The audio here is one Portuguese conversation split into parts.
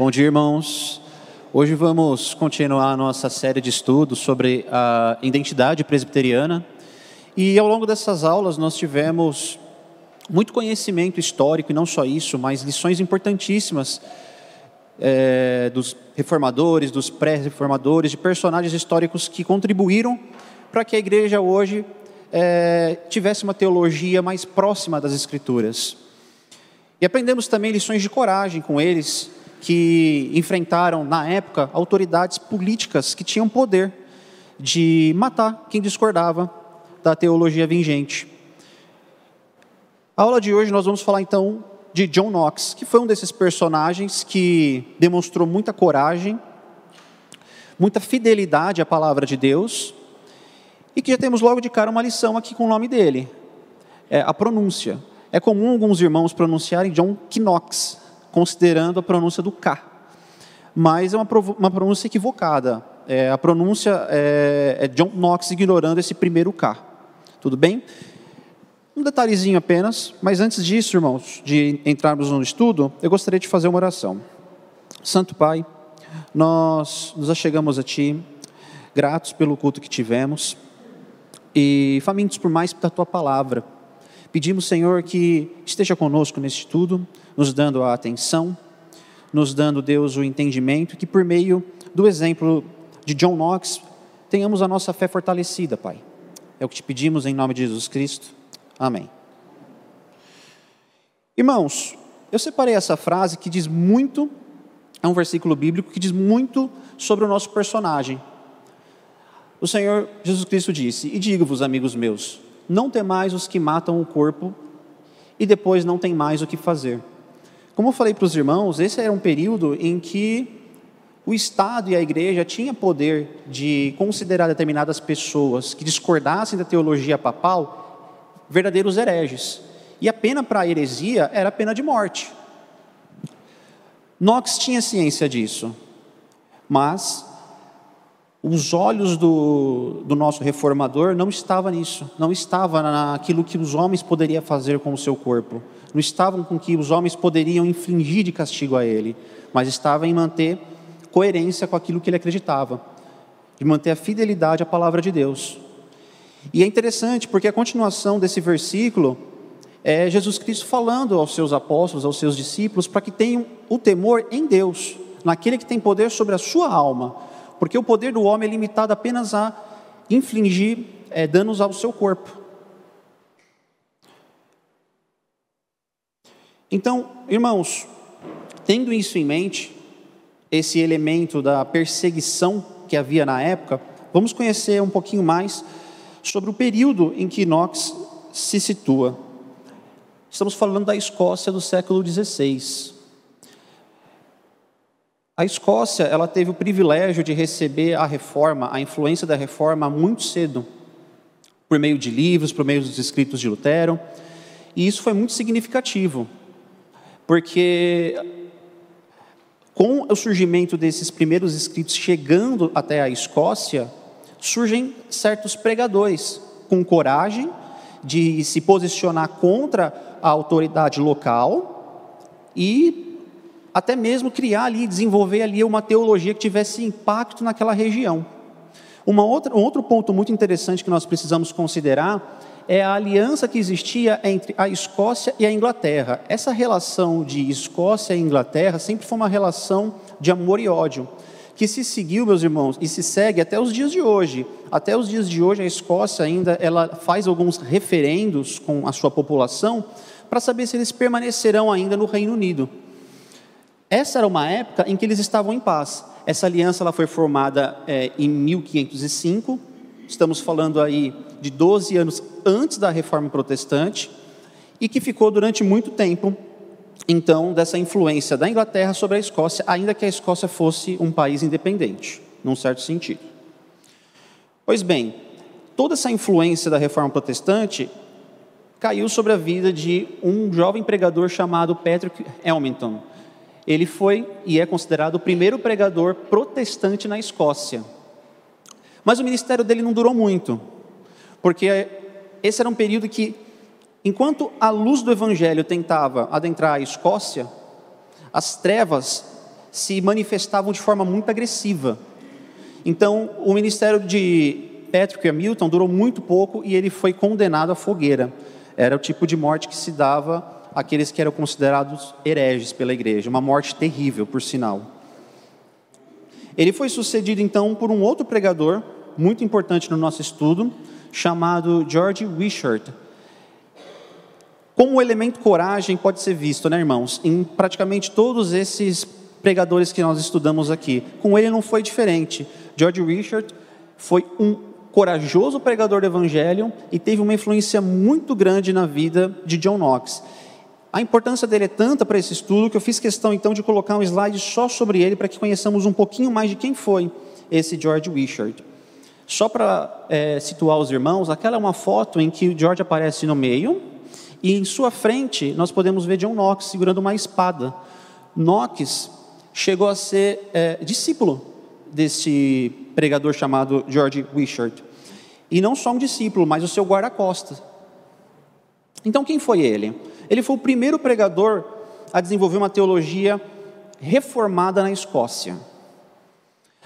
Bom dia, irmãos. Hoje vamos continuar a nossa série de estudos sobre a identidade presbiteriana. E ao longo dessas aulas nós tivemos muito conhecimento histórico, e não só isso, mas lições importantíssimas é, dos reformadores, dos pré-reformadores, de personagens históricos que contribuíram para que a igreja hoje é, tivesse uma teologia mais próxima das Escrituras. E aprendemos também lições de coragem com eles, que enfrentaram, na época, autoridades políticas que tinham poder de matar quem discordava da teologia vigente. A aula de hoje nós vamos falar então de John Knox, que foi um desses personagens que demonstrou muita coragem, muita fidelidade à palavra de Deus, e que já temos logo de cara uma lição aqui com o nome dele, é a pronúncia. É comum alguns irmãos pronunciarem John Knox, considerando a pronúncia do K. Mas é uma, uma pronúncia equivocada. É, a pronúncia é, é John Knox ignorando esse primeiro K. Tudo bem? Um detalhezinho apenas, mas antes disso, irmãos, de entrarmos no estudo, eu gostaria de fazer uma oração. Santo Pai, nós nos achegamos a Ti, gratos pelo culto que tivemos e famintos por mais da Tua palavra. Pedimos, Senhor, que esteja conosco nesse estudo, nos dando a atenção, nos dando, Deus, o entendimento, que por meio do exemplo de John Knox, tenhamos a nossa fé fortalecida, Pai. É o que te pedimos em nome de Jesus Cristo. Amém. Irmãos, eu separei essa frase que diz muito, é um versículo bíblico que diz muito sobre o nosso personagem. O Senhor Jesus Cristo disse: E digo-vos, amigos meus, não temais os que matam o corpo e depois não tem mais o que fazer. Como eu falei para os irmãos, esse era um período em que o Estado e a igreja tinham poder de considerar determinadas pessoas que discordassem da teologia papal verdadeiros hereges. E a pena para a heresia era a pena de morte. Knox tinha ciência disso, mas os olhos do, do nosso reformador não estavam nisso, não estava naquilo que os homens poderiam fazer com o seu corpo não estavam com que os homens poderiam infligir de castigo a ele, mas estava em manter coerência com aquilo que ele acreditava, de manter a fidelidade à palavra de Deus. E é interessante porque a continuação desse versículo é Jesus Cristo falando aos seus apóstolos, aos seus discípulos, para que tenham o temor em Deus, naquele que tem poder sobre a sua alma, porque o poder do homem é limitado apenas a infligir é, danos ao seu corpo. Então, irmãos, tendo isso em mente, esse elemento da perseguição que havia na época, vamos conhecer um pouquinho mais sobre o período em que Knox se situa. Estamos falando da Escócia do século XVI. A Escócia, ela teve o privilégio de receber a reforma, a influência da reforma muito cedo, por meio de livros, por meio dos escritos de Lutero, e isso foi muito significativo porque com o surgimento desses primeiros escritos chegando até a Escócia, surgem certos pregadores com coragem de se posicionar contra a autoridade local e até mesmo criar ali, desenvolver ali uma teologia que tivesse impacto naquela região. Uma outra, um outro ponto muito interessante que nós precisamos considerar é a aliança que existia entre a Escócia e a Inglaterra. Essa relação de Escócia e Inglaterra sempre foi uma relação de amor e ódio, que se seguiu, meus irmãos, e se segue até os dias de hoje. Até os dias de hoje, a Escócia ainda ela faz alguns referendos com a sua população para saber se eles permanecerão ainda no Reino Unido. Essa era uma época em que eles estavam em paz. Essa aliança ela foi formada é, em 1505 estamos falando aí de 12 anos antes da reforma protestante, e que ficou durante muito tempo, então, dessa influência da Inglaterra sobre a Escócia, ainda que a Escócia fosse um país independente, num certo sentido. Pois bem, toda essa influência da reforma protestante caiu sobre a vida de um jovem pregador chamado Patrick Elmington. Ele foi e é considerado o primeiro pregador protestante na Escócia. Mas o ministério dele não durou muito, porque esse era um período que, enquanto a luz do evangelho tentava adentrar a Escócia, as trevas se manifestavam de forma muito agressiva. Então, o ministério de Patrick Hamilton durou muito pouco e ele foi condenado à fogueira. Era o tipo de morte que se dava àqueles que eram considerados hereges pela igreja, uma morte terrível, por sinal. Ele foi sucedido então por um outro pregador, muito importante no nosso estudo, chamado George Wishart. Como o elemento coragem pode ser visto, né, irmãos, em praticamente todos esses pregadores que nós estudamos aqui. Com ele não foi diferente. George Wishart foi um corajoso pregador do evangelho e teve uma influência muito grande na vida de John Knox. A importância dele é tanta para esse estudo que eu fiz questão então de colocar um slide só sobre ele para que conheçamos um pouquinho mais de quem foi esse George Wishart. Só para é, situar os irmãos, aquela é uma foto em que George aparece no meio e em sua frente nós podemos ver John Knox segurando uma espada. Knox chegou a ser é, discípulo desse pregador chamado George Wishart. E não só um discípulo, mas o seu guarda-costas. Então, quem foi ele? Ele foi o primeiro pregador a desenvolver uma teologia reformada na Escócia.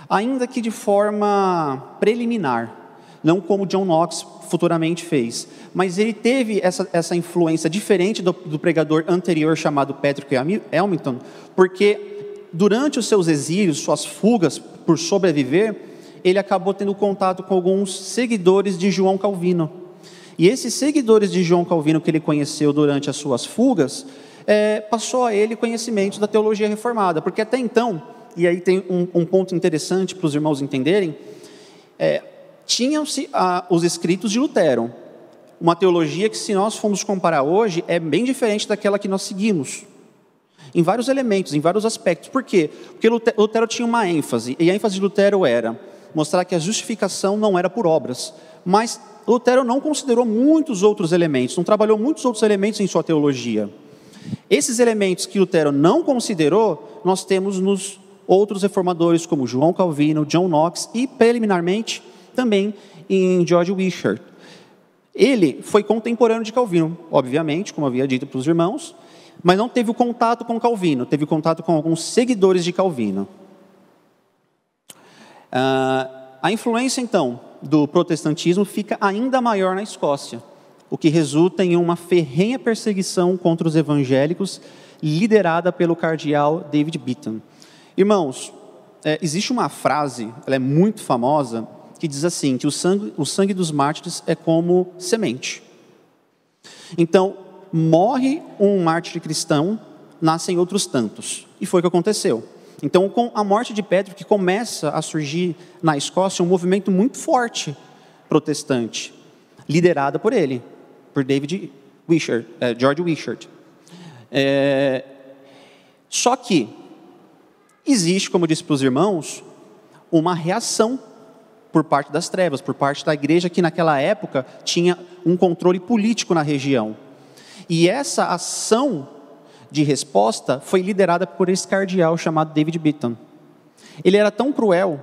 Ainda que de forma preliminar, não como John Knox futuramente fez. Mas ele teve essa, essa influência diferente do, do pregador anterior chamado Patrick Hamilton, porque durante os seus exílios, suas fugas por sobreviver, ele acabou tendo contato com alguns seguidores de João Calvino. E esses seguidores de João Calvino que ele conheceu durante as suas fugas, é, passou a ele conhecimentos da teologia reformada, porque até então, e aí tem um, um ponto interessante para os irmãos entenderem, é, tinham-se ah, os escritos de Lutero, uma teologia que, se nós formos comparar hoje, é bem diferente daquela que nós seguimos em vários elementos, em vários aspectos. Por quê? Porque Lutero tinha uma ênfase, e a ênfase de Lutero era mostrar que a justificação não era por obras. Mas Lutero não considerou muitos outros elementos, não trabalhou muitos outros elementos em sua teologia. Esses elementos que Lutero não considerou, nós temos nos outros reformadores, como João Calvino, John Knox e, preliminarmente, também em George Wishart. Ele foi contemporâneo de Calvino, obviamente, como havia dito para os irmãos, mas não teve contato com Calvino, teve contato com alguns seguidores de Calvino. Uh, a influência, então, do protestantismo fica ainda maior na Escócia, o que resulta em uma ferrenha perseguição contra os evangélicos, liderada pelo cardeal David Beaton. Irmãos, é, existe uma frase, ela é muito famosa, que diz assim: que o sangue, o sangue dos mártires é como semente. Então, morre um mártir cristão, nascem outros tantos. E foi o que aconteceu. Então, com a morte de Pedro, que começa a surgir na Escócia um movimento muito forte protestante, liderado por ele, por David Wishart, eh, George Wishart. É, só que existe, como disse para os irmãos, uma reação por parte das trevas, por parte da igreja que naquela época tinha um controle político na região. E essa ação de resposta foi liderada por esse cardeal chamado David Beaton. Ele era tão cruel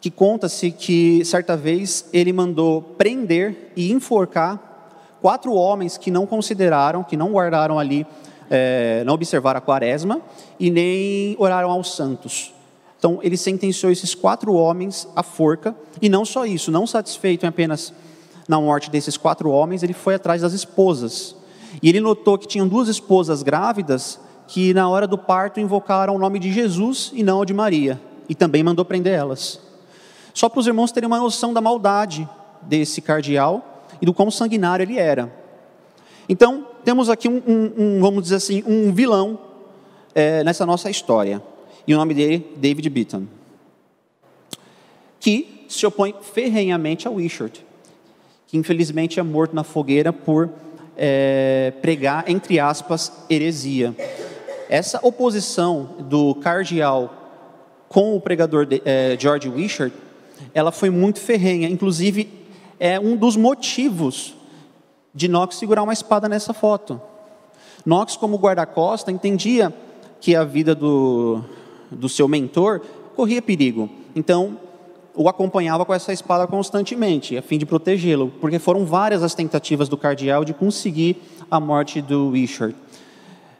que conta-se que certa vez ele mandou prender e enforcar quatro homens que não consideraram, que não guardaram ali, é, não observaram a quaresma e nem oraram aos santos. Então ele sentenciou esses quatro homens à forca e não só isso, não satisfeito em apenas na morte desses quatro homens, ele foi atrás das esposas e ele notou que tinham duas esposas grávidas que na hora do parto invocaram o nome de Jesus e não o de Maria, e também mandou prender elas. Só para os irmãos terem uma noção da maldade desse cardeal e do quão sanguinário ele era. Então, temos aqui um, um, um vamos dizer assim, um vilão é, nessa nossa história. E o nome dele, David Beaton. Que se opõe ferrenhamente a Wishart, que infelizmente é morto na fogueira por é, pregar, entre aspas, heresia. Essa oposição do cardeal com o pregador de, é, George Wishart, ela foi muito ferrenha. Inclusive, é um dos motivos de Knox segurar uma espada nessa foto. Knox, como guarda-costa, entendia que a vida do, do seu mentor corria perigo. Então, o acompanhava com essa espada constantemente, a fim de protegê-lo, porque foram várias as tentativas do cardeal de conseguir a morte do Wishart.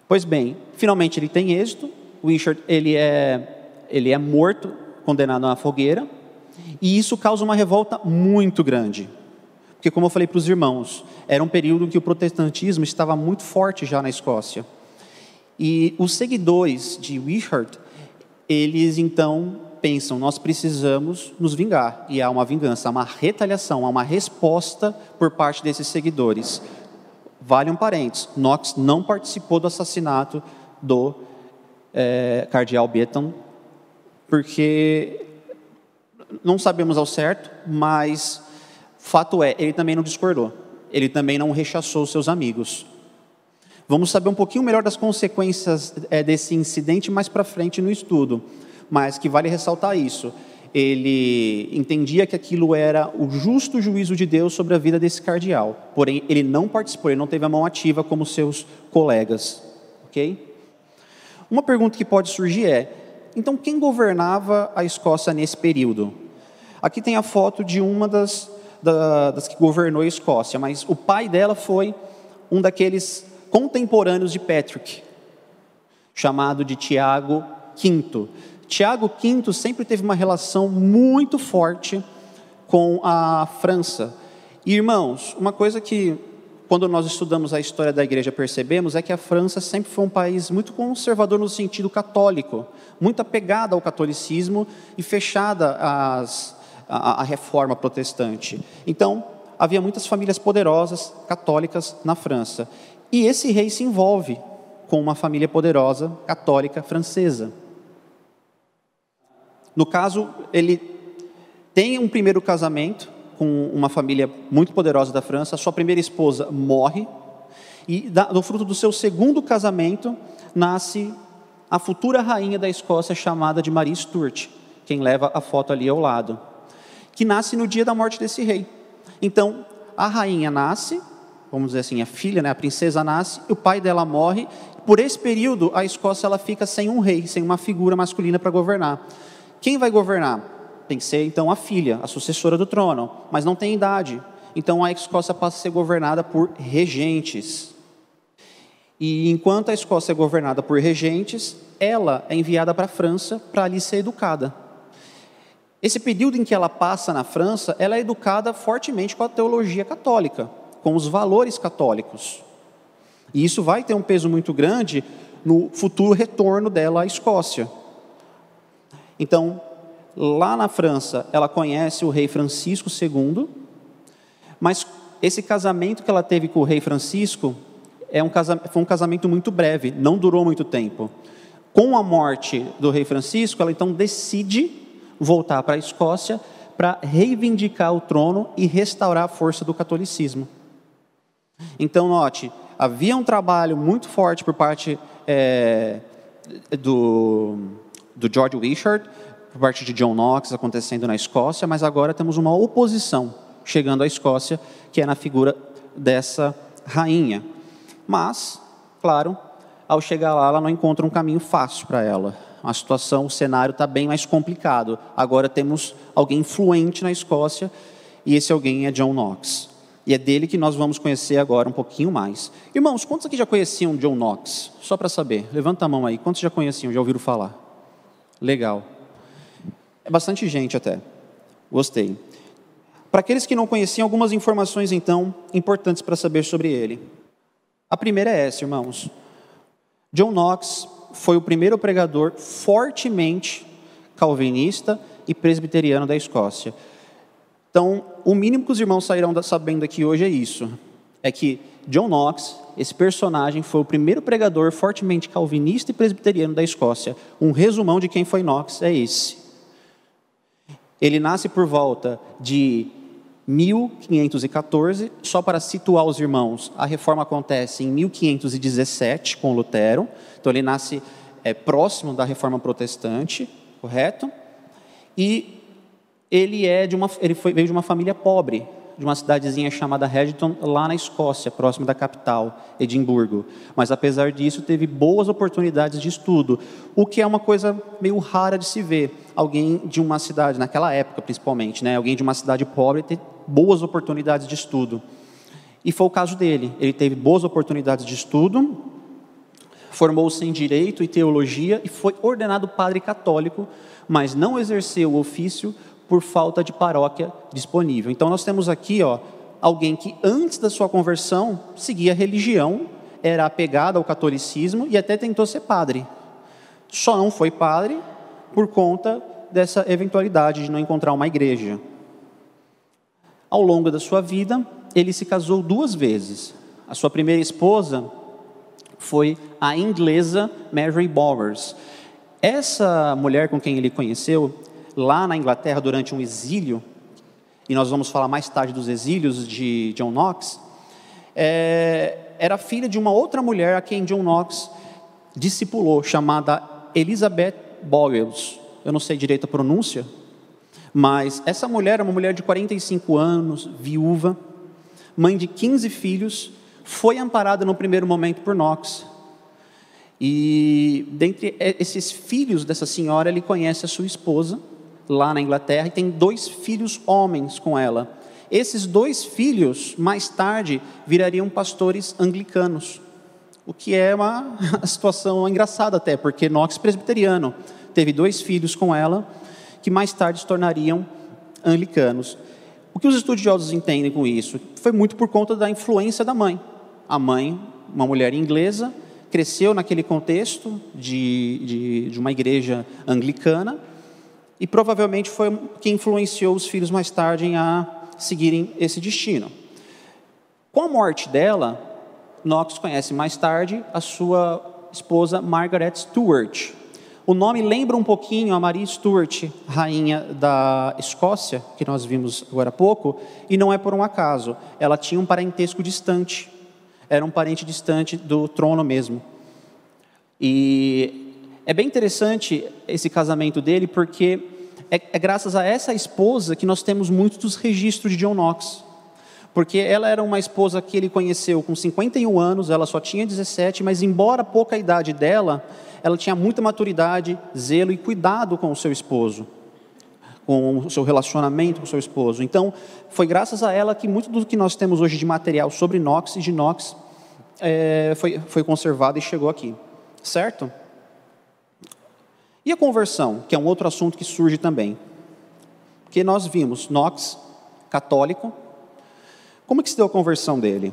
Pois bem, finalmente ele tem êxito, Wishart ele é, ele é morto, condenado à fogueira, e isso causa uma revolta muito grande. Porque, como eu falei para os irmãos, era um período em que o protestantismo estava muito forte já na Escócia. E os seguidores de Wishart, eles então pensam, nós precisamos nos vingar. E há uma vingança, há uma retaliação, há uma resposta por parte desses seguidores. Vale um parênteses, Knox não participou do assassinato do é, cardeal Beaton, porque não sabemos ao certo, mas fato é, ele também não discordou. Ele também não rechaçou seus amigos. Vamos saber um pouquinho melhor das consequências é, desse incidente mais para frente no estudo mas que vale ressaltar isso. Ele entendia que aquilo era o justo juízo de Deus sobre a vida desse cardeal, porém ele não participou, ele não teve a mão ativa como seus colegas, ok? Uma pergunta que pode surgir é: então quem governava a Escócia nesse período? Aqui tem a foto de uma das, das que governou a Escócia, mas o pai dela foi um daqueles contemporâneos de Patrick, chamado de Tiago V. Tiago V sempre teve uma relação muito forte com a França. E, irmãos, uma coisa que, quando nós estudamos a história da igreja, percebemos é que a França sempre foi um país muito conservador no sentido católico, muito apegada ao catolicismo e fechada às, à, à reforma protestante. Então, havia muitas famílias poderosas católicas na França. E esse rei se envolve com uma família poderosa católica francesa. No caso, ele tem um primeiro casamento com uma família muito poderosa da França, sua primeira esposa morre, e no fruto do seu segundo casamento nasce a futura rainha da Escócia chamada de Maria Stuart, quem leva a foto ali ao lado, que nasce no dia da morte desse rei. Então, a rainha nasce, vamos dizer assim, a filha, né, a princesa nasce, o pai dela morre. Por esse período, a Escócia ela fica sem um rei, sem uma figura masculina para governar. Quem vai governar? Tem que ser então a filha, a sucessora do trono, mas não tem idade. Então a Escócia passa a ser governada por regentes. E enquanto a Escócia é governada por regentes, ela é enviada para a França para ali ser educada. Esse período em que ela passa na França, ela é educada fortemente com a teologia católica, com os valores católicos. E isso vai ter um peso muito grande no futuro retorno dela à Escócia. Então, lá na França, ela conhece o rei Francisco II, mas esse casamento que ela teve com o rei Francisco é um casamento, foi um casamento muito breve, não durou muito tempo. Com a morte do rei Francisco, ela então decide voltar para a Escócia para reivindicar o trono e restaurar a força do catolicismo. Então, note, havia um trabalho muito forte por parte é, do do George Wishart, por parte de John Knox acontecendo na Escócia, mas agora temos uma oposição chegando à Escócia, que é na figura dessa rainha. Mas, claro, ao chegar lá, ela não encontra um caminho fácil para ela. A situação, o cenário está bem mais complicado. Agora temos alguém influente na Escócia, e esse alguém é John Knox. E é dele que nós vamos conhecer agora um pouquinho mais. Irmãos, quantos aqui já conheciam John Knox? Só para saber, levanta a mão aí. Quantos já conheciam, já ouviram falar? Legal. É bastante gente até. Gostei. Para aqueles que não conheciam, algumas informações então importantes para saber sobre ele. A primeira é essa, irmãos. John Knox foi o primeiro pregador fortemente calvinista e presbiteriano da Escócia. Então, o mínimo que os irmãos sairão sabendo aqui hoje é isso: é que John Knox, esse personagem, foi o primeiro pregador fortemente calvinista e presbiteriano da Escócia. Um resumão de quem foi Knox é esse. Ele nasce por volta de 1514, só para situar os irmãos, a reforma acontece em 1517 com Lutero, então ele nasce é, próximo da reforma protestante, correto? E ele é de uma, ele foi, veio de uma família pobre, de uma cidadezinha chamada Redington, lá na Escócia, próximo da capital, Edimburgo. Mas apesar disso, teve boas oportunidades de estudo, o que é uma coisa meio rara de se ver. Alguém de uma cidade, naquela época principalmente, né, alguém de uma cidade pobre ter boas oportunidades de estudo. E foi o caso dele. Ele teve boas oportunidades de estudo, Formou-se em direito e teologia e foi ordenado padre católico, mas não exerceu o ofício por falta de paróquia disponível. Então nós temos aqui, ó, alguém que antes da sua conversão seguia a religião, era apegado ao catolicismo e até tentou ser padre. Só não foi padre por conta dessa eventualidade de não encontrar uma igreja. Ao longo da sua vida, ele se casou duas vezes. A sua primeira esposa foi a inglesa Mary Bowers. Essa mulher com quem ele conheceu, lá na Inglaterra durante um exílio, e nós vamos falar mais tarde dos exílios de John Knox, é, era filha de uma outra mulher a quem John Knox discipulou, chamada Elizabeth Boyles. Eu não sei direito a pronúncia, mas essa mulher é uma mulher de 45 anos, viúva, mãe de 15 filhos, foi amparada no primeiro momento por Knox. E dentre esses filhos dessa senhora, ele conhece a sua esposa, lá na Inglaterra, e tem dois filhos homens com ela. Esses dois filhos, mais tarde, virariam pastores anglicanos, o que é uma situação engraçada até, porque Knox presbiteriano teve dois filhos com ela, que mais tarde se tornariam anglicanos. O que os estudiosos entendem com isso? Foi muito por conta da influência da mãe. A mãe, uma mulher inglesa, cresceu naquele contexto de, de, de uma igreja anglicana, e provavelmente foi quem influenciou os filhos mais tarde a seguirem esse destino. Com a morte dela, Knox conhece mais tarde a sua esposa Margaret Stuart. O nome lembra um pouquinho a Maria Stuart, rainha da Escócia, que nós vimos agora há pouco, e não é por um acaso. Ela tinha um parentesco distante, era um parente distante do trono mesmo. E é bem interessante esse casamento dele, porque é, é graças a essa esposa que nós temos muitos dos registros de John Knox. Porque ela era uma esposa que ele conheceu com 51 anos, ela só tinha 17, mas embora pouca idade dela, ela tinha muita maturidade, zelo e cuidado com o seu esposo, com o seu relacionamento com o seu esposo. Então, foi graças a ela que muito do que nós temos hoje de material sobre Knox e de Knox é, foi, foi conservado e chegou aqui. Certo? E a conversão, que é um outro assunto que surge também. Porque nós vimos Knox, católico. Como é que se deu a conversão dele?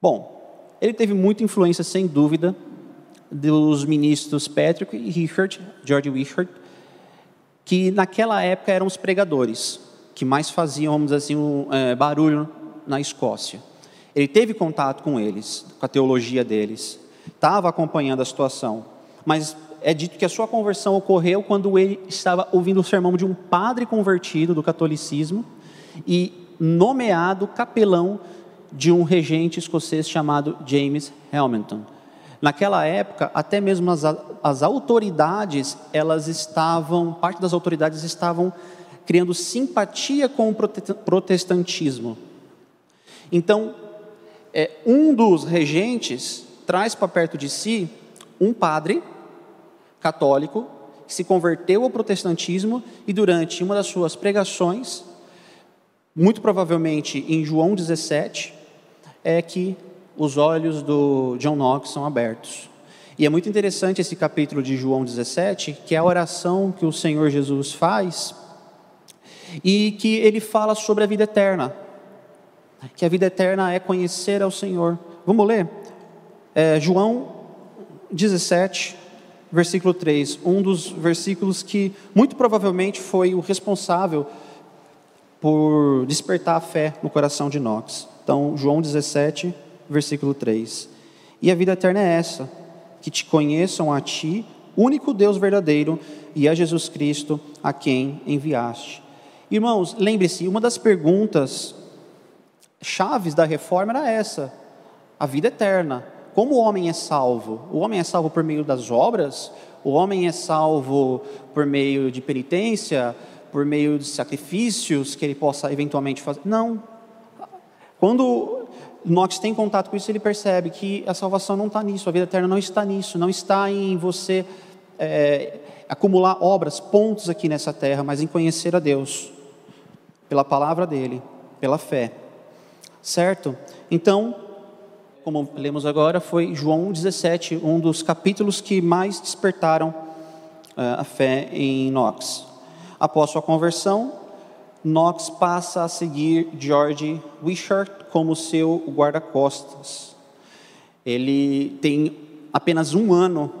Bom, ele teve muita influência, sem dúvida, dos ministros Patrick e Richard, George Richard, que naquela época eram os pregadores, que mais faziam, vamos dizer assim, um, é, barulho na Escócia. Ele teve contato com eles, com a teologia deles, estava acompanhando a situação, mas é dito que a sua conversão ocorreu quando ele estava ouvindo o sermão de um padre convertido do catolicismo e nomeado capelão de um regente escocês chamado James Hamilton. Naquela época, até mesmo as, as autoridades, elas estavam, parte das autoridades estavam criando simpatia com o protestantismo. Então, é, um dos regentes traz para perto de si um padre católico que se converteu ao protestantismo e durante uma das suas pregações, muito provavelmente em João 17, é que os olhos do John Knox são abertos. E é muito interessante esse capítulo de João 17, que é a oração que o Senhor Jesus faz e que ele fala sobre a vida eterna. Que a vida eterna é conhecer ao Senhor. Vamos ler? É, João 17, versículo 3, um dos versículos que muito provavelmente foi o responsável por despertar a fé no coração de Knox. Então, João 17, versículo 3. E a vida eterna é essa: que te conheçam a ti, único Deus verdadeiro, e a Jesus Cristo, a quem enviaste. Irmãos, lembre-se, uma das perguntas chaves da reforma era essa: a vida eterna. Como o homem é salvo? O homem é salvo por meio das obras? O homem é salvo por meio de penitência? Por meio de sacrifícios que ele possa eventualmente fazer? Não. Quando Knox tem contato com isso, ele percebe que a salvação não está nisso, a vida eterna não está nisso, não está em você é, acumular obras, pontos aqui nessa terra, mas em conhecer a Deus, pela palavra dele, pela fé. Certo? Então, como lemos agora, foi João 17, um dos capítulos que mais despertaram uh, a fé em Knox. Após sua conversão, Knox passa a seguir George Wishart como seu guarda-costas. Ele tem apenas um ano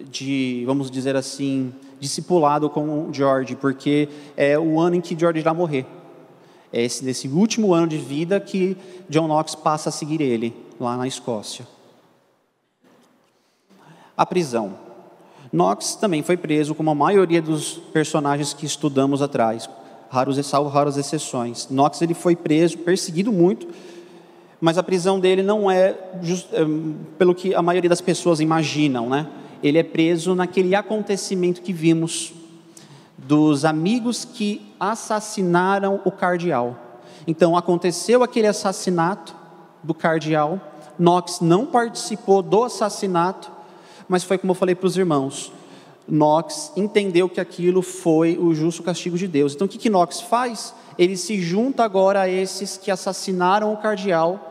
de, vamos dizer assim, discipulado com George, porque é o ano em que George irá morrer. É esse, nesse último ano de vida que John Knox passa a seguir ele, lá na Escócia. A prisão. Knox também foi preso, como a maioria dos personagens que estudamos atrás, raros, salvo raras exceções. Knox ele foi preso, perseguido muito, mas a prisão dele não é, just, é pelo que a maioria das pessoas imaginam, né? Ele é preso naquele acontecimento que vimos dos amigos que assassinaram o cardeal. Então aconteceu aquele assassinato do cardeal. Knox não participou do assassinato, mas foi como eu falei para os irmãos. Knox entendeu que aquilo foi o justo castigo de Deus. Então o que, que Knox faz? Ele se junta agora a esses que assassinaram o cardeal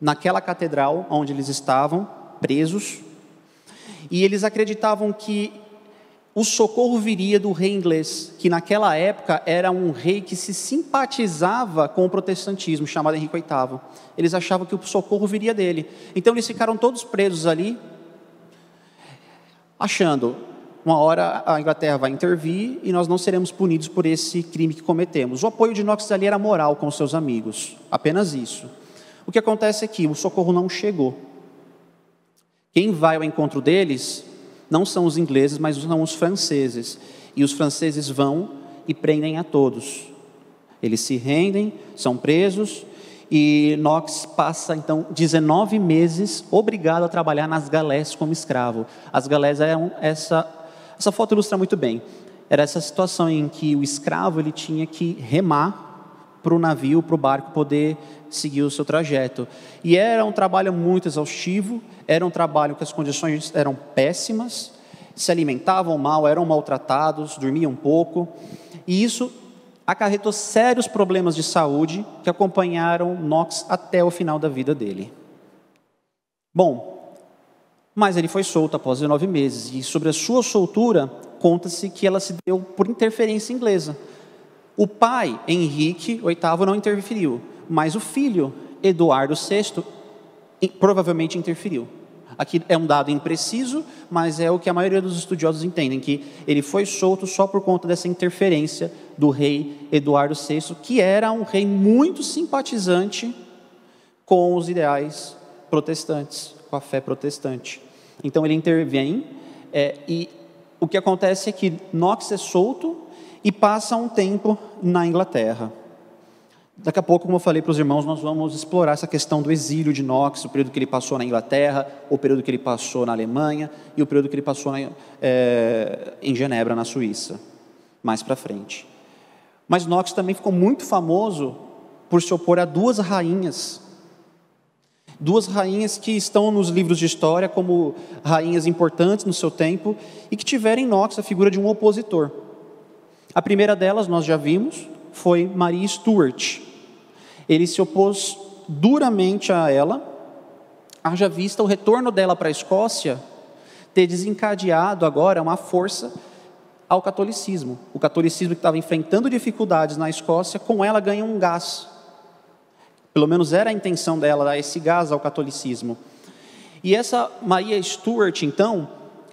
naquela catedral onde eles estavam presos. E eles acreditavam que o socorro viria do rei inglês, que naquela época era um rei que se simpatizava com o protestantismo, chamado Henrique VIII. Eles achavam que o socorro viria dele. Então eles ficaram todos presos ali, achando, uma hora a Inglaterra vai intervir e nós não seremos punidos por esse crime que cometemos. O apoio de Knox ali era moral com seus amigos, apenas isso. O que acontece é que o socorro não chegou. Quem vai ao encontro deles não são os ingleses, mas são os franceses. E os franceses vão e prendem a todos. Eles se rendem, são presos, e Knox passa então 19 meses obrigado a trabalhar nas galés como escravo. As galés eram essa essa foto ilustra muito bem. Era essa situação em que o escravo ele tinha que remar para o navio, para o barco poder seguir o seu trajeto. E era um trabalho muito exaustivo, era um trabalho que as condições eram péssimas, se alimentavam mal, eram maltratados, dormiam pouco, e isso acarretou sérios problemas de saúde que acompanharam Knox até o final da vida dele. Bom, mas ele foi solto após 19 meses, e sobre a sua soltura, conta-se que ela se deu por interferência inglesa. O pai, Henrique VIII, não interferiu, mas o filho, Eduardo VI, provavelmente interferiu. Aqui é um dado impreciso, mas é o que a maioria dos estudiosos entendem, que ele foi solto só por conta dessa interferência do rei Eduardo VI, que era um rei muito simpatizante com os ideais protestantes, com a fé protestante. Então ele intervém, é, e o que acontece é que Knox é solto e passa um tempo na Inglaterra. Daqui a pouco, como eu falei para os irmãos, nós vamos explorar essa questão do exílio de Knox, o período que ele passou na Inglaterra, o período que ele passou na Alemanha e o período que ele passou na, é, em Genebra, na Suíça, mais para frente. Mas Knox também ficou muito famoso por se opor a duas rainhas. Duas rainhas que estão nos livros de história como rainhas importantes no seu tempo e que tiveram em Knox a figura de um opositor. A primeira delas, nós já vimos, foi Maria Stuart. Ele se opôs duramente a ela, haja vista o retorno dela para a Escócia ter desencadeado agora uma força ao catolicismo. O catolicismo que estava enfrentando dificuldades na Escócia, com ela ganha um gás. Pelo menos era a intenção dela dar esse gás ao catolicismo. E essa Maria Stuart, então,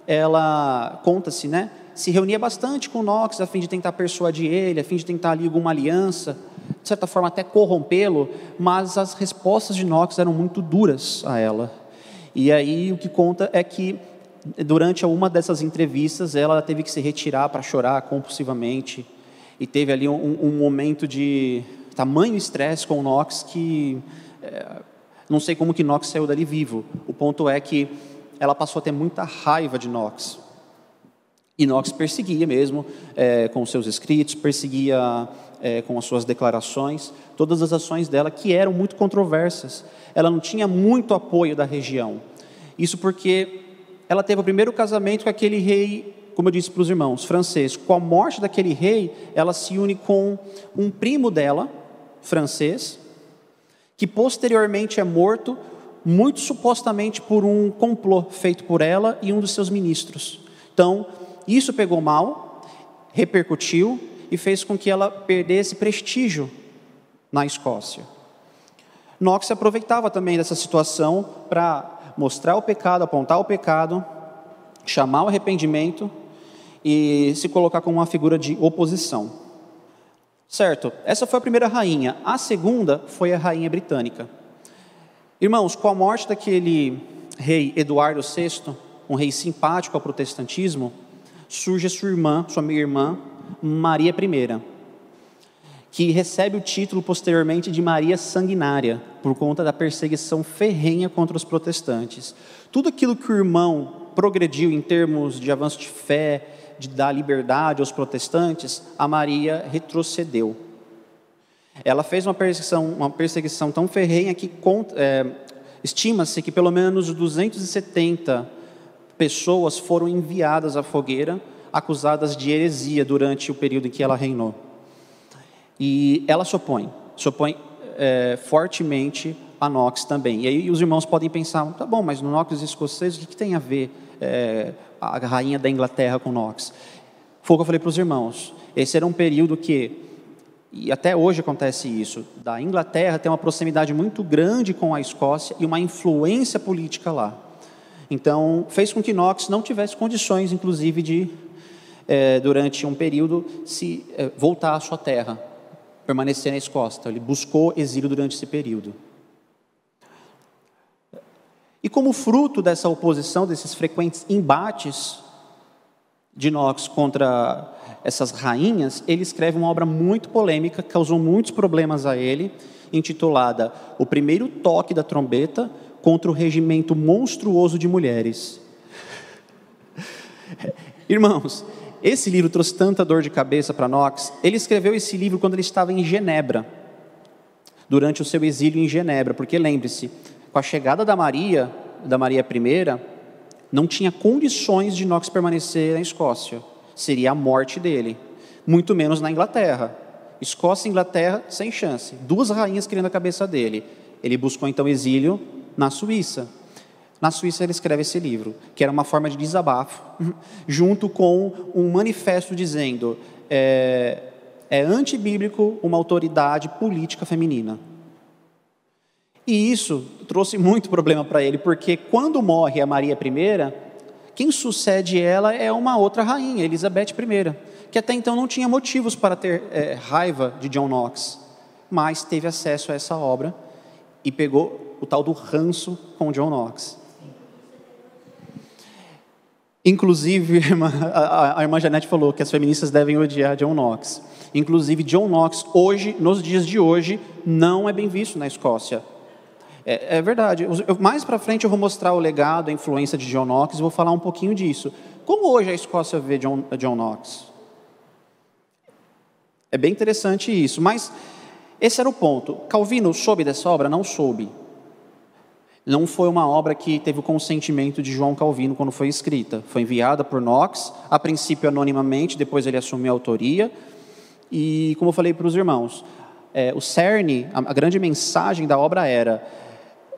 ela conta-se, né? Se reunia bastante com Knox a fim de tentar persuadir ele, a fim de tentar ali alguma aliança, de certa forma até corrompê-lo, mas as respostas de Knox eram muito duras a ela. E aí o que conta é que durante uma dessas entrevistas ela teve que se retirar para chorar compulsivamente e teve ali um, um momento de tamanho estresse com Knox que é, não sei como que Knox saiu dali vivo. O ponto é que ela passou a ter muita raiva de Knox Inox perseguia mesmo é, com seus escritos, perseguia é, com as suas declarações, todas as ações dela que eram muito controversas. Ela não tinha muito apoio da região. Isso porque ela teve o primeiro casamento com aquele rei, como eu disse para os irmãos, francês. Com a morte daquele rei, ela se une com um primo dela, francês, que posteriormente é morto muito supostamente por um complô feito por ela e um dos seus ministros. Então, isso pegou mal, repercutiu e fez com que ela perdesse prestígio na Escócia. Knox se aproveitava também dessa situação para mostrar o pecado, apontar o pecado, chamar o arrependimento e se colocar como uma figura de oposição. Certo, essa foi a primeira rainha. A segunda foi a rainha britânica. Irmãos, com a morte daquele rei Eduardo VI, um rei simpático ao protestantismo, surge sua irmã, sua meia-irmã, Maria I, que recebe o título posteriormente de Maria Sanguinária, por conta da perseguição ferrenha contra os protestantes. Tudo aquilo que o irmão progrediu em termos de avanço de fé, de dar liberdade aos protestantes, a Maria retrocedeu. Ela fez uma perseguição, uma perseguição tão ferrenha que é, estima-se que pelo menos 270 pessoas foram enviadas à fogueira, acusadas de heresia durante o período em que ela reinou. E ela se opõe, se opõe é, fortemente a Knox também. E aí os irmãos podem pensar, tá bom, mas no Knox escocês, o que, que tem a ver é, a rainha da Inglaterra com Knox. Foi o que eu falei para os irmãos. Esse era um período que, e até hoje acontece isso, da Inglaterra tem uma proximidade muito grande com a Escócia e uma influência política lá. Então, fez com que Knox não tivesse condições, inclusive, de, é, durante um período, se é, voltar à sua terra, permanecer na Escócia. Ele buscou exílio durante esse período. E como fruto dessa oposição, desses frequentes embates de Knox contra essas rainhas, ele escreve uma obra muito polêmica, causou muitos problemas a ele, intitulada O Primeiro Toque da Trombeta contra o Regimento Monstruoso de Mulheres. Irmãos, esse livro trouxe tanta dor de cabeça para Knox. Ele escreveu esse livro quando ele estava em Genebra, durante o seu exílio em Genebra, porque lembre-se, com a chegada da Maria, da Maria I, não tinha condições de Knox permanecer na Escócia. Seria a morte dele. Muito menos na Inglaterra. Escócia e Inglaterra, sem chance. Duas rainhas querendo a cabeça dele. Ele buscou então exílio na Suíça. Na Suíça ele escreve esse livro, que era uma forma de desabafo, junto com um manifesto dizendo é, é antibíblico uma autoridade política feminina. E isso trouxe muito problema para ele, porque quando morre a Maria I, quem sucede ela é uma outra rainha, Elizabeth I, que até então não tinha motivos para ter é, raiva de John Knox, mas teve acesso a essa obra e pegou o tal do ranço com John Knox. Inclusive, a, irmã Janete falou que as feministas devem odiar John Knox. Inclusive, John Knox, hoje, nos dias de hoje, não é bem visto na Escócia. É, é verdade. Eu, mais para frente eu vou mostrar o legado, a influência de John Knox e vou falar um pouquinho disso. Como hoje a Escócia vê John, John Knox? É bem interessante isso, mas esse era o ponto. Calvino soube dessa obra? Não soube. Não foi uma obra que teve o consentimento de João Calvino quando foi escrita. Foi enviada por Knox, a princípio anonimamente, depois ele assumiu a autoria. E, como eu falei para os irmãos, é, o cerne, a, a grande mensagem da obra era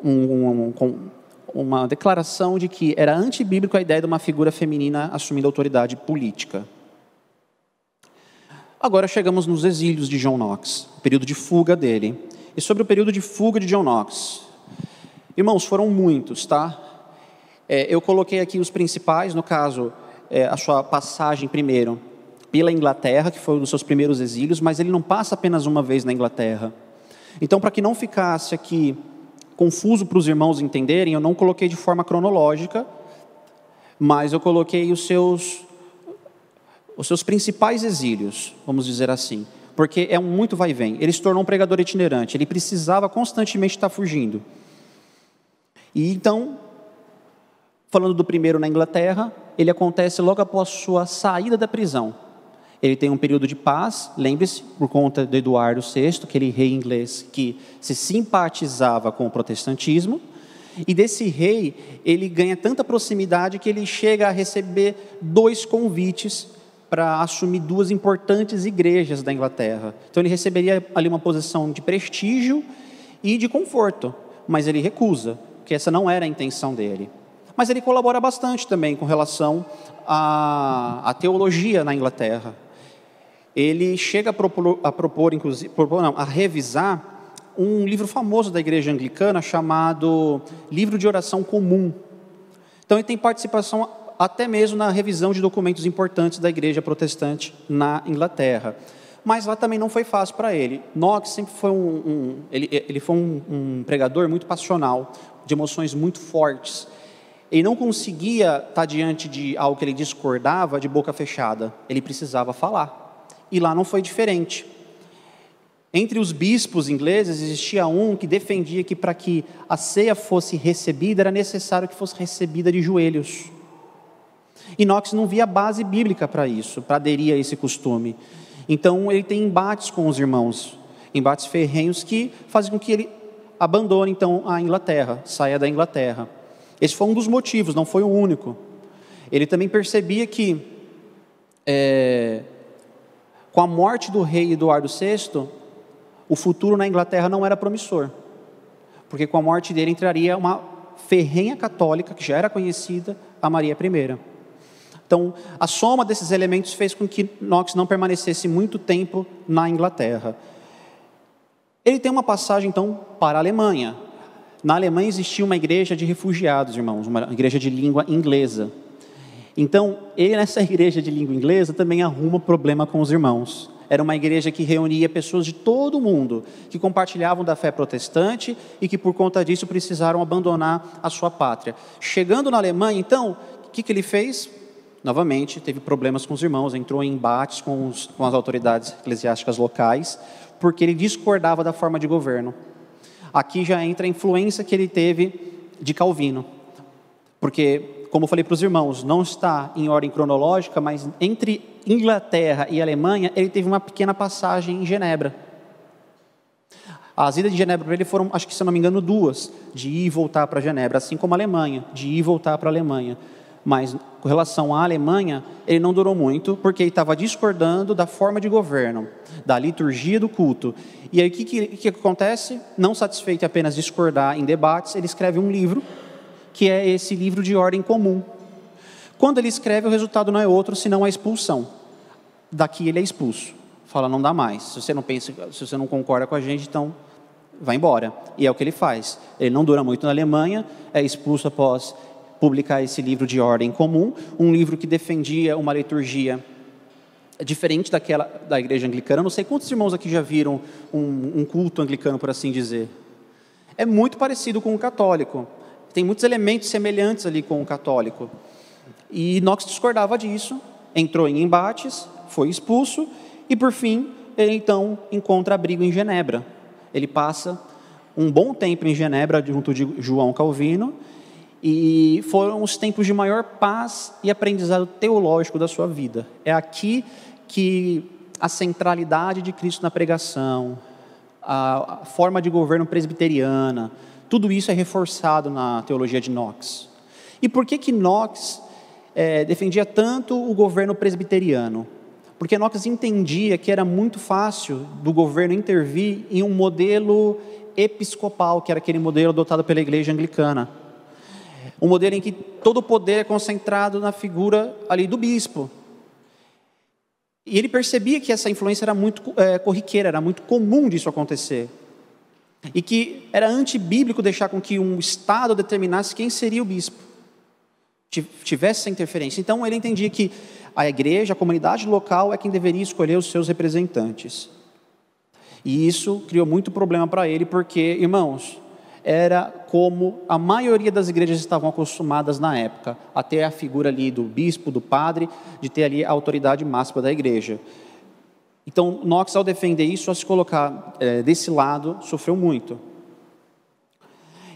um, um, uma declaração de que era antibíblico a ideia de uma figura feminina assumindo autoridade política. Agora chegamos nos exílios de John Knox, período de fuga dele. E sobre o período de fuga de John Knox. Irmãos, foram muitos, tá? É, eu coloquei aqui os principais, no caso, é, a sua passagem primeiro pela Inglaterra, que foi um dos seus primeiros exílios, mas ele não passa apenas uma vez na Inglaterra. Então, para que não ficasse aqui confuso para os irmãos entenderem, eu não coloquei de forma cronológica, mas eu coloquei os seus os seus principais exílios, vamos dizer assim, porque é um muito vai e vem. Ele se tornou um pregador itinerante, ele precisava constantemente estar fugindo. E então, falando do primeiro na Inglaterra, ele acontece logo após sua saída da prisão. Ele tem um período de paz, lembre-se, por conta de Eduardo VI, aquele rei inglês que se simpatizava com o protestantismo. E desse rei, ele ganha tanta proximidade que ele chega a receber dois convites para assumir duas importantes igrejas da Inglaterra. Então ele receberia ali uma posição de prestígio e de conforto, mas ele recusa, porque essa não era a intenção dele. Mas ele colabora bastante também com relação à, à teologia na Inglaterra. Ele chega a propor, a propor inclusive, propor, não, a revisar um livro famoso da igreja anglicana chamado Livro de Oração Comum. Então ele tem participação até mesmo na revisão de documentos importantes da igreja protestante na Inglaterra. Mas lá também não foi fácil para ele. Knox sempre foi um, um ele, ele, foi um, um pregador muito passional, de emoções muito fortes. Ele não conseguia estar diante de algo que ele discordava de boca fechada. Ele precisava falar. E lá não foi diferente. Entre os bispos ingleses existia um que defendia que para que a ceia fosse recebida era necessário que fosse recebida de joelhos. Knox não via base bíblica para isso, para aderir a esse costume. Então ele tem embates com os irmãos, embates ferrenhos que fazem com que ele abandone então a Inglaterra, saia da Inglaterra. Esse foi um dos motivos, não foi o único. Ele também percebia que é, com a morte do rei Eduardo VI, o futuro na Inglaterra não era promissor, porque com a morte dele entraria uma ferrenha católica, que já era conhecida, a Maria I. Então, a soma desses elementos fez com que Knox não permanecesse muito tempo na Inglaterra. Ele tem uma passagem, então, para a Alemanha. Na Alemanha existia uma igreja de refugiados, irmãos, uma igreja de língua inglesa. Então, ele nessa igreja de língua inglesa também arruma problema com os irmãos. Era uma igreja que reunia pessoas de todo o mundo, que compartilhavam da fé protestante e que, por conta disso, precisaram abandonar a sua pátria. Chegando na Alemanha, então, o que, que ele fez? Novamente, teve problemas com os irmãos, entrou em embates com, os, com as autoridades eclesiásticas locais, porque ele discordava da forma de governo. Aqui já entra a influência que ele teve de Calvino, porque, como eu falei para os irmãos, não está em ordem cronológica, mas entre Inglaterra e Alemanha, ele teve uma pequena passagem em Genebra. As idas de Genebra para ele foram, acho que se não me engano, duas, de ir e voltar para Genebra, assim como a Alemanha, de ir e voltar para a Alemanha. Mas com relação à Alemanha, ele não durou muito, porque ele estava discordando da forma de governo, da liturgia do culto. E aí o que, que, que acontece? Não satisfeito em apenas discordar em debates, ele escreve um livro, que é esse livro de ordem comum, quando ele escreve, o resultado não é outro senão a expulsão. Daqui ele é expulso. Fala, não dá mais. Se você não pensa, se você não concorda com a gente, então vai embora. E é o que ele faz. Ele não dura muito na Alemanha, é expulso após publicar esse livro de ordem comum, um livro que defendia uma liturgia diferente daquela da igreja anglicana. Não sei quantos irmãos aqui já viram um, um culto anglicano, por assim dizer. É muito parecido com o católico. Tem muitos elementos semelhantes ali com o católico. E Knox discordava disso, entrou em embates, foi expulso e, por fim, ele então encontra abrigo em Genebra. Ele passa um bom tempo em Genebra junto de João Calvino e foram os tempos de maior paz e aprendizado teológico da sua vida. É aqui que a centralidade de Cristo na pregação, a forma de governo presbiteriana, tudo isso é reforçado na teologia de Knox. E por que que Knox é, defendia tanto o governo presbiteriano, porque Knox entendia que era muito fácil do governo intervir em um modelo episcopal, que era aquele modelo adotado pela igreja anglicana. Um modelo em que todo o poder é concentrado na figura ali do bispo. E ele percebia que essa influência era muito é, corriqueira, era muito comum disso acontecer. E que era antibíblico deixar com que um Estado determinasse quem seria o bispo tivesse essa interferência. Então ele entendia que a igreja, a comunidade local é quem deveria escolher os seus representantes. E isso criou muito problema para ele, porque, irmãos, era como a maioria das igrejas estavam acostumadas na época, a ter a figura ali do bispo, do padre, de ter ali a autoridade máxima da igreja. Então, Knox, ao defender isso, ao se colocar é, desse lado, sofreu muito.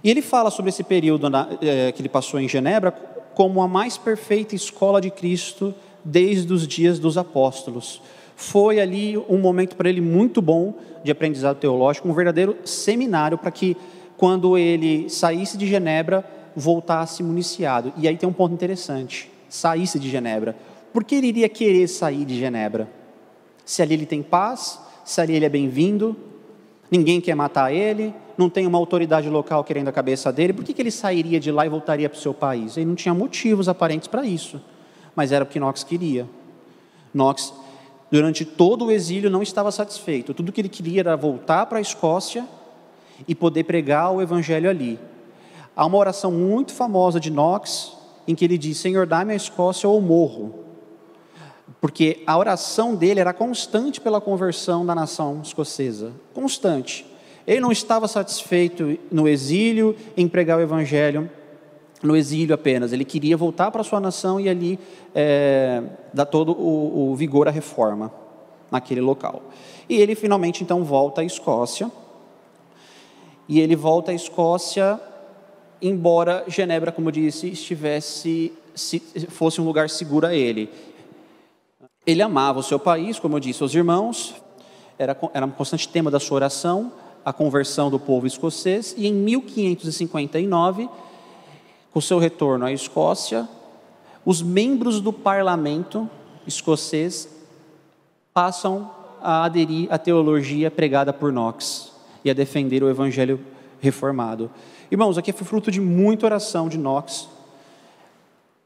E ele fala sobre esse período na, é, que ele passou em Genebra como a mais perfeita escola de Cristo desde os dias dos apóstolos. Foi ali um momento para ele muito bom de aprendizado teológico, um verdadeiro seminário para que, quando ele saísse de Genebra, voltasse municiado. E aí tem um ponto interessante: saísse de Genebra. Por que ele iria querer sair de Genebra? Se ali ele tem paz, se ali ele é bem-vindo, ninguém quer matar ele, não tem uma autoridade local querendo a cabeça dele, por que, que ele sairia de lá e voltaria para o seu país? Ele não tinha motivos aparentes para isso, mas era o que Knox queria. Knox, durante todo o exílio, não estava satisfeito. Tudo que ele queria era voltar para a Escócia e poder pregar o evangelho ali. Há uma oração muito famosa de Knox, em que ele diz: Senhor, dá-me a Escócia ou morro. Porque a oração dele era constante pela conversão da nação escocesa. Constante. Ele não estava satisfeito no exílio em pregar o evangelho no exílio apenas. Ele queria voltar para a sua nação e ali é, dar todo o, o vigor à reforma naquele local. E ele finalmente então volta à Escócia. E ele volta à Escócia, embora Genebra, como eu disse, estivesse fosse um lugar seguro a ele. Ele amava o seu país, como eu disse, os irmãos, era, era um constante tema da sua oração a conversão do povo escocês, e em 1559, com seu retorno à Escócia, os membros do parlamento escocês passam a aderir à teologia pregada por Knox e a defender o evangelho reformado. Irmãos, aqui foi fruto de muita oração de Knox.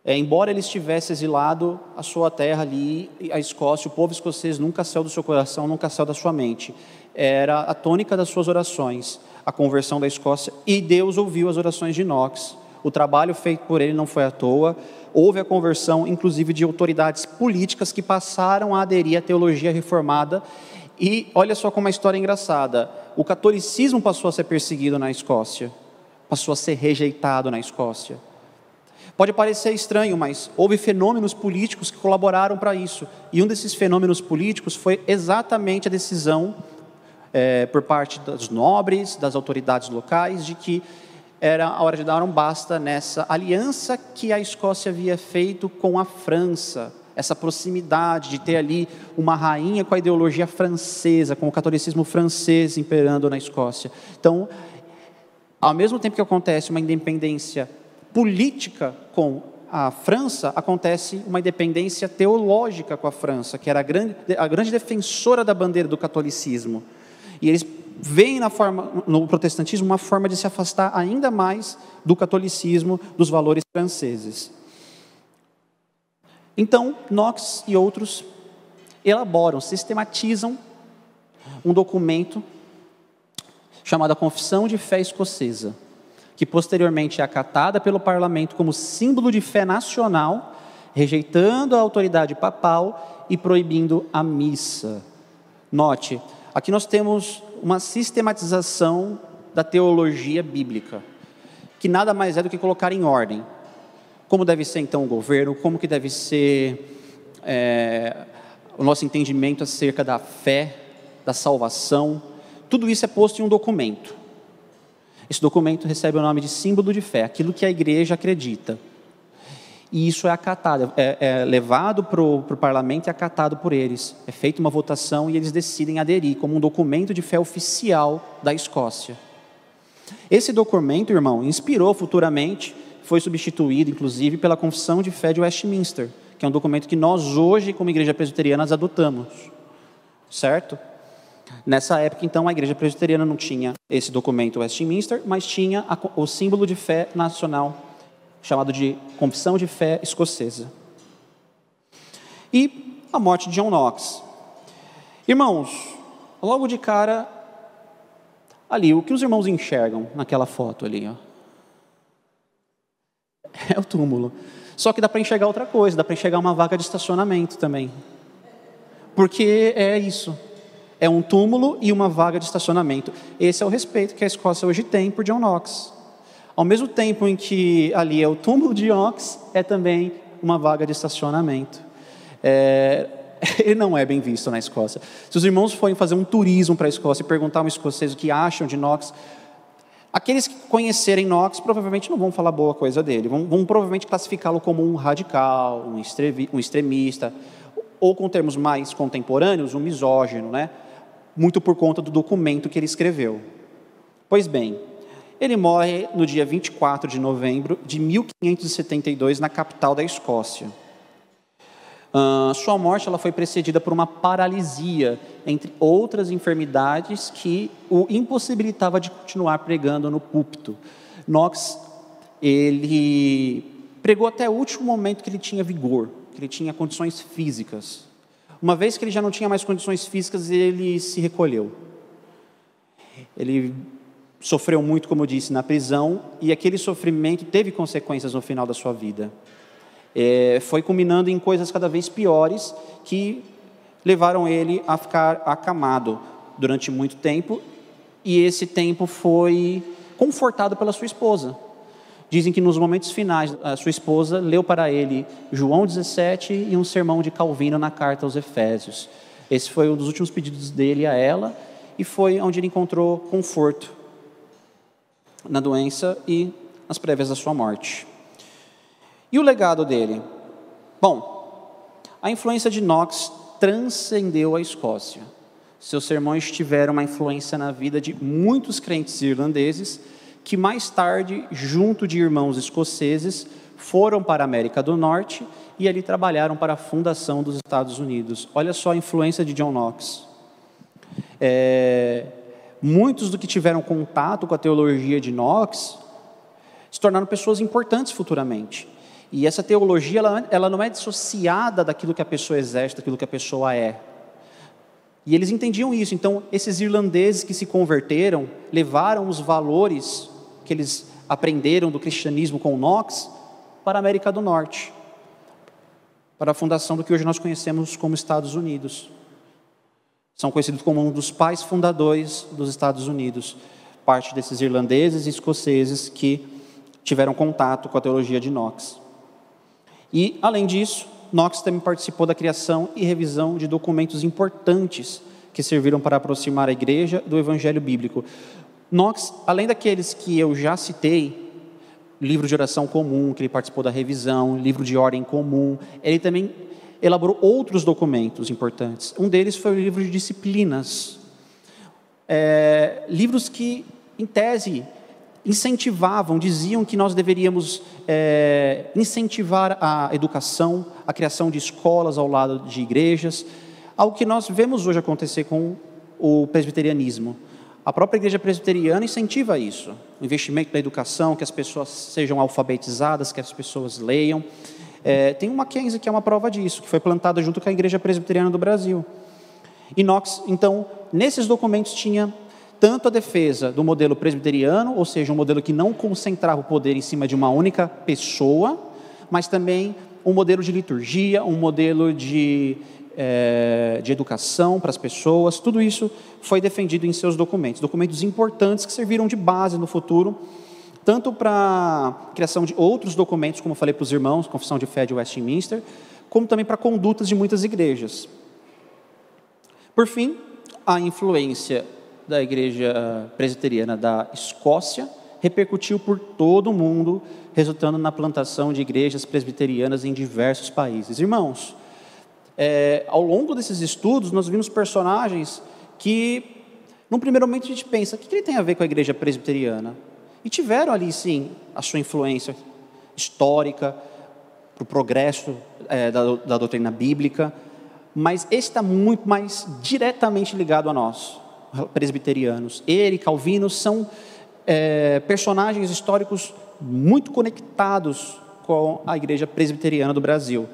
É, embora ele estivesse exilado, a sua terra ali, a Escócia, o povo escocês nunca saiu do seu coração, nunca saiu da sua mente era a tônica das suas orações, a conversão da Escócia, e Deus ouviu as orações de Knox. O trabalho feito por ele não foi à toa. Houve a conversão, inclusive, de autoridades políticas que passaram a aderir à teologia reformada. E olha só como a história é engraçada: o catolicismo passou a ser perseguido na Escócia, passou a ser rejeitado na Escócia. Pode parecer estranho, mas houve fenômenos políticos que colaboraram para isso. E um desses fenômenos políticos foi exatamente a decisão é, por parte dos nobres, das autoridades locais, de que era a hora de dar um basta nessa aliança que a Escócia havia feito com a França, essa proximidade de ter ali uma rainha com a ideologia francesa, com o catolicismo francês imperando na Escócia. Então, ao mesmo tempo que acontece uma independência política com a França, acontece uma independência teológica com a França, que era a grande, a grande defensora da bandeira do catolicismo. E eles veem na forma, no protestantismo uma forma de se afastar ainda mais do catolicismo, dos valores franceses. Então, Knox e outros elaboram, sistematizam um documento chamado a Confissão de Fé Escocesa, que posteriormente é acatada pelo parlamento como símbolo de fé nacional, rejeitando a autoridade papal e proibindo a missa. Note, Aqui nós temos uma sistematização da teologia bíblica, que nada mais é do que colocar em ordem como deve ser então o governo, como que deve ser é, o nosso entendimento acerca da fé, da salvação. Tudo isso é posto em um documento. Esse documento recebe o nome de símbolo de fé, aquilo que a igreja acredita e isso é acatado, é, é levado para o parlamento e acatado por eles. É feita uma votação e eles decidem aderir como um documento de fé oficial da Escócia. Esse documento, irmão, inspirou futuramente, foi substituído, inclusive, pela Confissão de Fé de Westminster, que é um documento que nós hoje, como igreja presbiteriana, adotamos. Certo? Nessa época, então, a igreja presbiteriana não tinha esse documento Westminster, mas tinha a, o símbolo de fé nacional chamado de Confissão de Fé Escocesa. E a morte de John Knox. Irmãos, logo de cara, ali, o que os irmãos enxergam naquela foto ali? Ó? É o túmulo. Só que dá para enxergar outra coisa, dá para enxergar uma vaga de estacionamento também. Porque é isso. É um túmulo e uma vaga de estacionamento. Esse é o respeito que a Escócia hoje tem por John Knox. Ao mesmo tempo em que ali é o túmulo de Ox, é também uma vaga de estacionamento. É, ele não é bem visto na Escócia. Se os irmãos forem fazer um turismo para a Escócia e perguntar a um escocês o que acham de Knox, aqueles que conhecerem Knox provavelmente não vão falar boa coisa dele, vão, vão provavelmente classificá-lo como um radical, um, um extremista, ou com termos mais contemporâneos, um misógino, né? muito por conta do documento que ele escreveu. Pois bem, ele morre no dia 24 de novembro de 1572 na capital da Escócia. Uh, sua morte ela foi precedida por uma paralisia, entre outras enfermidades que o impossibilitava de continuar pregando no púlpito. Knox, ele pregou até o último momento que ele tinha vigor, que ele tinha condições físicas. Uma vez que ele já não tinha mais condições físicas, ele se recolheu. Ele sofreu muito, como eu disse, na prisão, e aquele sofrimento teve consequências no final da sua vida é, foi culminando em coisas cada vez piores que levaram ele a ficar acamado durante muito tempo, e esse tempo foi confortado pela sua esposa. Dizem que nos momentos finais, a sua esposa leu para ele João 17 e um sermão de Calvino na carta aos Efésios. Esse foi um dos últimos pedidos dele a ela, e foi onde ele encontrou conforto na doença e nas prévias da sua morte. E o legado dele? Bom, a influência de Knox transcendeu a Escócia. Seus sermões tiveram uma influência na vida de muitos crentes irlandeses que mais tarde, junto de irmãos escoceses, foram para a América do Norte e ali trabalharam para a fundação dos Estados Unidos. Olha só a influência de John Knox. É, muitos do que tiveram contato com a teologia de Knox se tornaram pessoas importantes futuramente. E essa teologia, ela, ela não é dissociada daquilo que a pessoa exerce, daquilo que a pessoa é. E eles entendiam isso. Então, esses irlandeses que se converteram levaram os valores que eles aprenderam do cristianismo com Knox para a América do Norte, para a fundação do que hoje nós conhecemos como Estados Unidos. São conhecidos como um dos pais fundadores dos Estados Unidos, parte desses irlandeses e escoceses que tiveram contato com a teologia de Knox. E, além disso, Knox também participou da criação e revisão de documentos importantes que serviram para aproximar a igreja do evangelho bíblico. Knox, além daqueles que eu já citei, livro de oração comum, que ele participou da revisão, livro de ordem comum, ele também elaborou outros documentos importantes. Um deles foi o livro de disciplinas. É, livros que, em tese, incentivavam, diziam que nós deveríamos é, incentivar a educação, a criação de escolas ao lado de igrejas, algo que nós vemos hoje acontecer com o presbiterianismo. A própria igreja presbiteriana incentiva isso, o investimento na educação, que as pessoas sejam alfabetizadas, que as pessoas leiam. É, tem uma Mackenzie que é uma prova disso, que foi plantada junto com a igreja presbiteriana do Brasil. Inox, então, nesses documentos tinha tanto a defesa do modelo presbiteriano, ou seja, um modelo que não concentrava o poder em cima de uma única pessoa, mas também um modelo de liturgia, um modelo de, é, de educação para as pessoas, tudo isso foi defendido em seus documentos, documentos importantes que serviram de base no futuro, tanto para a criação de outros documentos, como eu falei para os irmãos, Confissão de Fé de Westminster, como também para condutas de muitas igrejas. Por fim, a influência da igreja presbiteriana da Escócia repercutiu por todo o mundo, resultando na plantação de igrejas presbiterianas em diversos países. Irmãos, é, ao longo desses estudos, nós vimos personagens que, num primeiro momento, a gente pensa: o que ele tem a ver com a igreja presbiteriana? E tiveram ali, sim, a sua influência histórica para o progresso é, da, da doutrina bíblica, mas esse está muito mais diretamente ligado a nós presbiterianos. Ele e Calvino são é, personagens históricos muito conectados com a igreja presbiteriana do Brasil.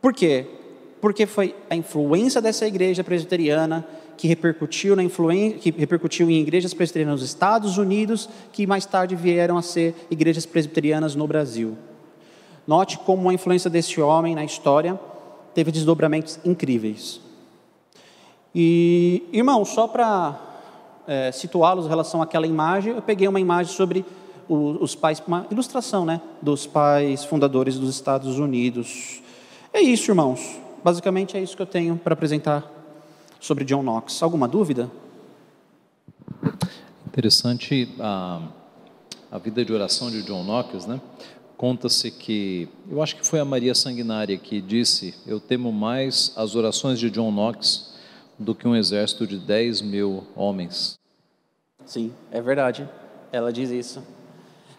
Por quê? Porque foi a influência dessa igreja presbiteriana que repercutiu, na que repercutiu em igrejas presbiterianas nos Estados Unidos, que mais tarde vieram a ser igrejas presbiterianas no Brasil. Note como a influência desse homem na história teve desdobramentos incríveis. E, irmão, só para é, situá-los em relação àquela imagem, eu peguei uma imagem sobre os pais, uma ilustração, né, dos pais fundadores dos Estados Unidos. É isso, irmãos. Basicamente é isso que eu tenho para apresentar sobre John Knox. Alguma dúvida? Interessante a, a vida de oração de John Knox, né? Conta-se que, eu acho que foi a Maria Sanguinária que disse: Eu temo mais as orações de John Knox do que um exército de 10 mil homens. Sim, é verdade. Ela diz isso.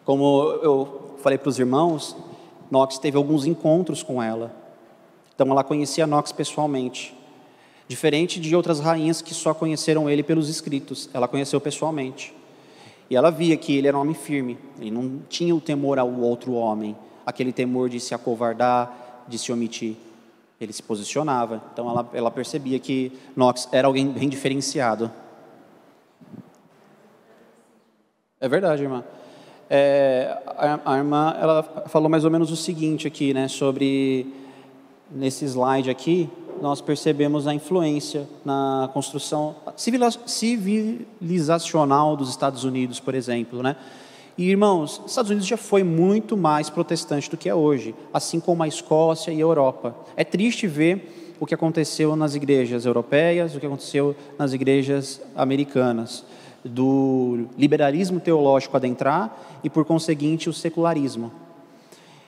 Como eu falei para os irmãos, Knox teve alguns encontros com ela. Então ela conhecia Knox pessoalmente. Diferente de outras rainhas que só conheceram ele pelos escritos, ela conheceu pessoalmente. E ela via que ele era um homem firme, ele não tinha o temor ao outro homem, aquele temor de se acovardar, de se omitir. Ele se posicionava, então ela, ela percebia que Knox era alguém bem diferenciado. É verdade, irmã. É, a, a, irmã ela falou mais ou menos o seguinte aqui, né, sobre nesse slide aqui, nós percebemos a influência na construção civilizacional dos Estados Unidos, por exemplo, né? E irmãos, os Estados Unidos já foi muito mais protestante do que é hoje, assim como a Escócia e a Europa. É triste ver o que aconteceu nas igrejas europeias, o que aconteceu nas igrejas americanas, do liberalismo teológico adentrar e, por conseguinte, o secularismo.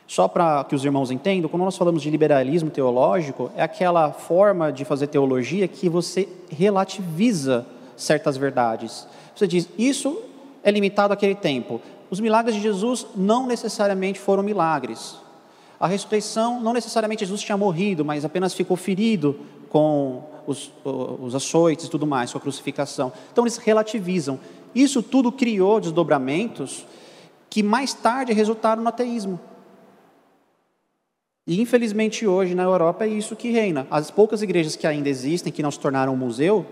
Só para que os irmãos entendam, quando nós falamos de liberalismo teológico, é aquela forma de fazer teologia que você relativiza certas verdades. Você diz, isso é limitado àquele tempo. Os milagres de Jesus não necessariamente foram milagres. A ressurreição, não necessariamente Jesus tinha morrido, mas apenas ficou ferido com os, os açoites e tudo mais, com a crucificação. Então eles relativizam. Isso tudo criou desdobramentos que mais tarde resultaram no ateísmo. E infelizmente hoje na Europa é isso que reina. As poucas igrejas que ainda existem, que não se tornaram um museu,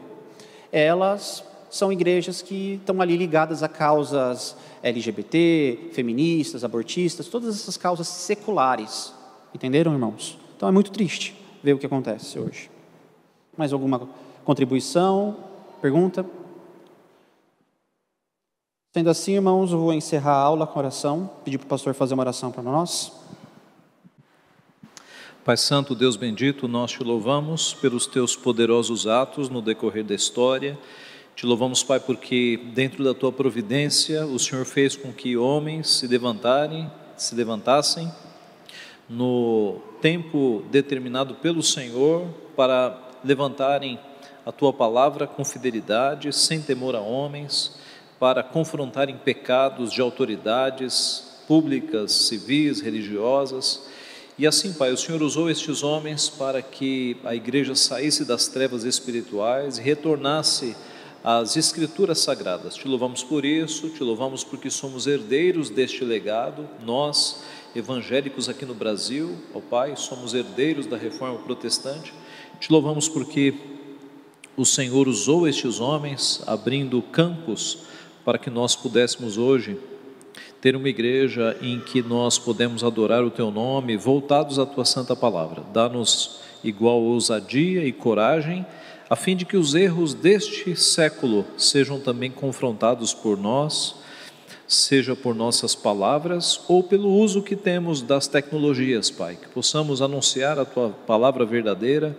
elas são igrejas que estão ali ligadas a causas LGBT, feministas, abortistas, todas essas causas seculares. Entenderam, irmãos? Então é muito triste ver o que acontece hoje. Mais alguma contribuição? Pergunta? Sendo assim, irmãos, eu vou encerrar a aula com oração, pedir para o pastor fazer uma oração para nós. Pai Santo, Deus bendito, nós te louvamos pelos teus poderosos atos no decorrer da história. Te louvamos, Pai, porque dentro da tua providência o Senhor fez com que homens se levantarem, se levantassem no tempo determinado pelo Senhor para levantarem a tua palavra com fidelidade, sem temor a homens, para confrontarem pecados de autoridades públicas, civis, religiosas. E assim, Pai, o Senhor usou estes homens para que a igreja saísse das trevas espirituais e retornasse às Escrituras sagradas. Te louvamos por isso, te louvamos porque somos herdeiros deste legado, nós, evangélicos aqui no Brasil, ó Pai, somos herdeiros da reforma protestante. Te louvamos porque o Senhor usou estes homens, abrindo campos para que nós pudéssemos hoje ter uma igreja em que nós podemos adorar o Teu nome, voltados à Tua santa palavra. Dá-nos igual ousadia e coragem, a fim de que os erros deste século sejam também confrontados por nós, seja por nossas palavras ou pelo uso que temos das tecnologias, Pai, que possamos anunciar a Tua palavra verdadeira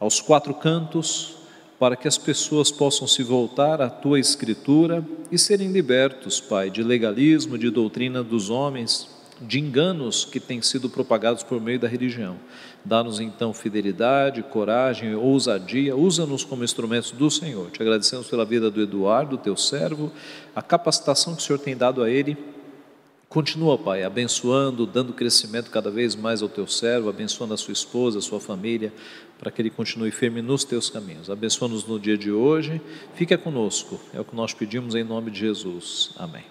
aos quatro cantos, para que as pessoas possam se voltar à tua escritura e serem libertos, Pai, de legalismo, de doutrina dos homens, de enganos que têm sido propagados por meio da religião. Dá-nos então fidelidade, coragem, ousadia, usa-nos como instrumentos do Senhor. Te agradecemos pela vida do Eduardo, teu servo, a capacitação que o Senhor tem dado a ele Continua, Pai, abençoando, dando crescimento cada vez mais ao teu servo, abençoando a sua esposa, a sua família, para que ele continue firme nos teus caminhos. Abençoa-nos no dia de hoje, fica conosco, é o que nós pedimos em nome de Jesus. Amém.